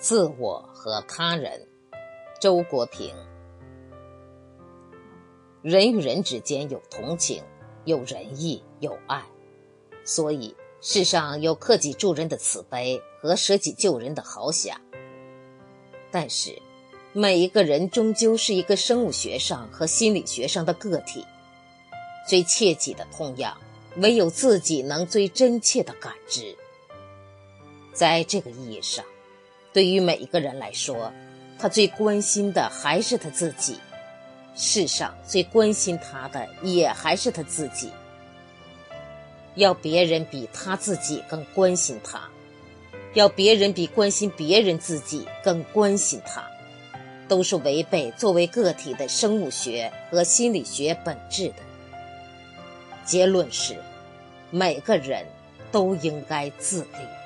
自我和他人，周国平。人与人之间有同情，有仁义，有爱，所以世上有克己助人的慈悲和舍己救人的豪侠。但是，每一个人终究是一个生物学上和心理学上的个体，最切己的痛痒，唯有自己能最真切的感知。在这个意义上。对于每一个人来说，他最关心的还是他自己。世上最关心他的也还是他自己。要别人比他自己更关心他，要别人比关心别人自己更关心他，都是违背作为个体的生物学和心理学本质的。结论是，每个人都应该自立。